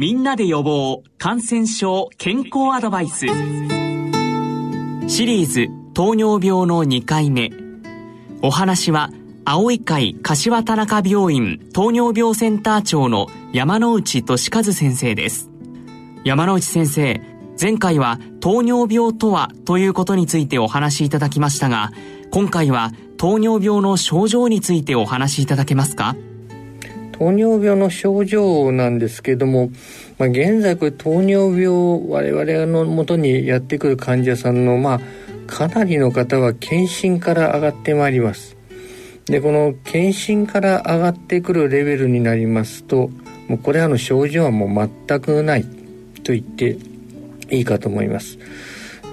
みんなで予防感染症健康アドバイス。シリーズ糖尿病の2回目。お話は青い会柏田中病院糖尿病センター長の山内俊和先生です。山内先生前回は糖尿病とはということについてお話しいただきましたが今回は糖尿病の症状についてお話しいただけますか？糖尿病の症状なんですけども、まあ、現在これ糖尿病我々のもとにやってくる患者さんのまあかなりの方は検診から上がってまいりますでこの検診から上がってくるレベルになりますともうこれらの症状はもう全くないと言っていいかと思います。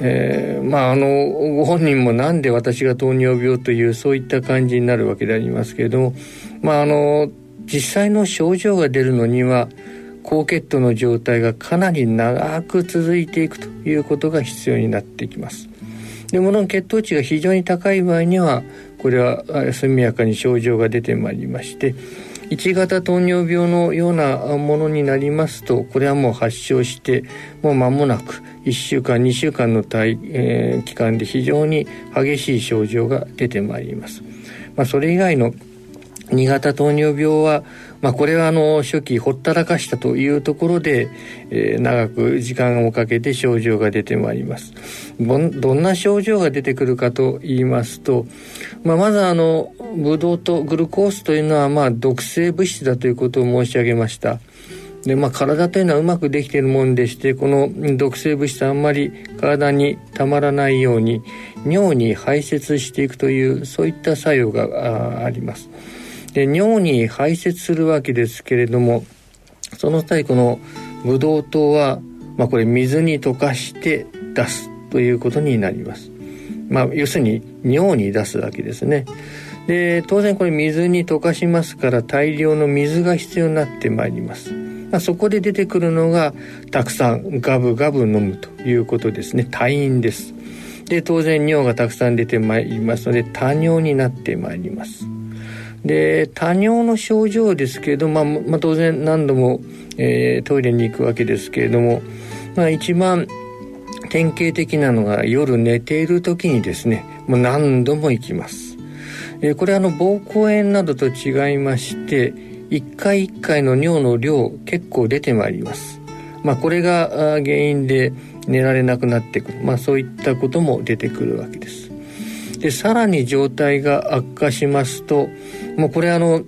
えー、まああのご本人もなんで私が糖尿病というそういった感じになるわけでありますけれどもまああの実際の症状が出るのには高血糖の状態がかなり長く続いていくということが必要になってきます。でもの血糖値が非常に高い場合にはこれは速やかに症状が出てまいりまして1型糖尿病のようなものになりますとこれはもう発症してもう間もなく1週間2週間の体、えー、期間で非常に激しい症状が出てまいります。まあ、それ以外の2型糖尿病は、まあ、これはあの初期ほったらかしたというところで、えー、長く時間をかけて症状が出てまいりますどんな症状が出てくるかと言いますと、まあ、まずあのブドウとグルコースというのはまあ毒性物質だということを申し上げましたでまあ、体というのはうまくできているもんでしてこの毒性物質あんまり体にたまらないように尿に排泄していくというそういった作用があります。で尿に排泄するわけですけれどもその際このブドウ糖は、まあ、これ水に溶かして出すということになります。まあ、要するに尿に出すわけですね。で当然これ水に溶かしますから大量の水が必要になってまいります。まあ、そこで出てくるのがたくさんガブガブ飲むということですね。退院です。で当然尿がたくさん出てまいりますので多尿になってまいります。で多尿の症状ですけれど、まあ、まあ、当然何度も、えー、トイレに行くわけですけれども、まあ、一番典型的なのが夜寝ている時にですねもう何度も行きます、えー、これはあの膀胱炎などと違いまして一回一回の尿の量結構出てまいります。まあこれが原因で寝られなくなってくる。まあそういったことも出てくるわけです。でさらに状態が悪化しますともうこれあの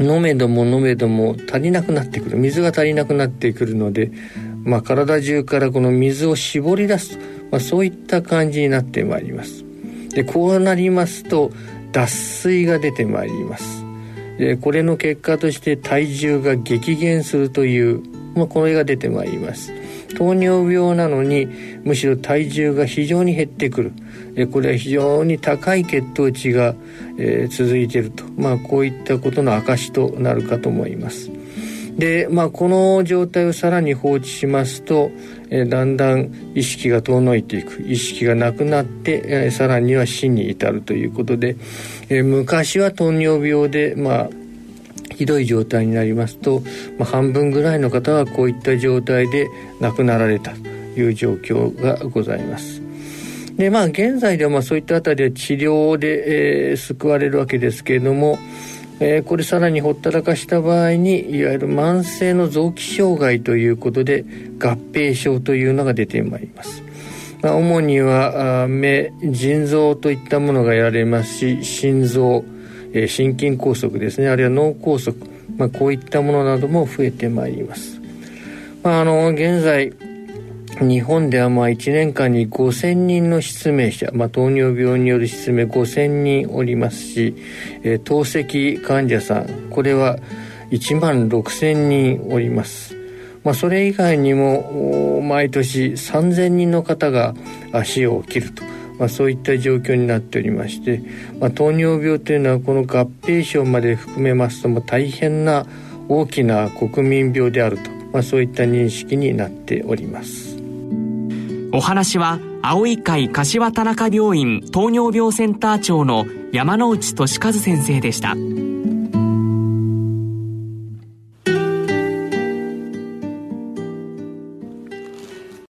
飲めども飲めども足りなくなってくる。水が足りなくなってくるので、まあ、体中からこの水を絞り出す、まあ、そういった感じになってまいります。でこうなりますと脱水が出てまいります。でこれの結果として体重が激減するという、まあ、これが出てまいります。糖尿病なのにむしろ体重が非常に減ってくる。えこれは非常に高い血糖値が、え、続いていると、まあ、こういったことの証となるかと思います。で、まあ、この状態をさらに放置しますと、え、だんだん意識が遠のいていく。意識がなくなって、え、さらには死に至るということで、え、昔は糖尿病で、まあ、ひどい状態になりますと、まあ、半分ぐらいの方はこういった状態で亡くなられたという状況がございます。でまあ現在ではまあそういったあたりは治療で、えー、救われるわけですけれども、えー、これさらにほったらかした場合にいわゆる慢性の臓器障害ということで合併症というのが出てまいります。ま、主には目腎臓といったものがやられますし心臓、え、心筋梗塞ですね。あるいは脳梗塞、まあ、こういったものなども増えてまいります。まあ、あの現在日本ではまあ1年間に5000人の失明者、まあ、糖尿病による失明5000人おりますし、えー、透析患者さん。これは1万6000人おります。まあ、それ以外にも毎年3000人の方が足を切ると、まあ、そういった状況になっておりまして、まあ、糖尿病というのはこの合併症まで含めますとも大変な大きな国民病であると、まあ、そういった認識になっております。お話は、青い会柏田中病院糖尿病センター長の山内俊和先生でした。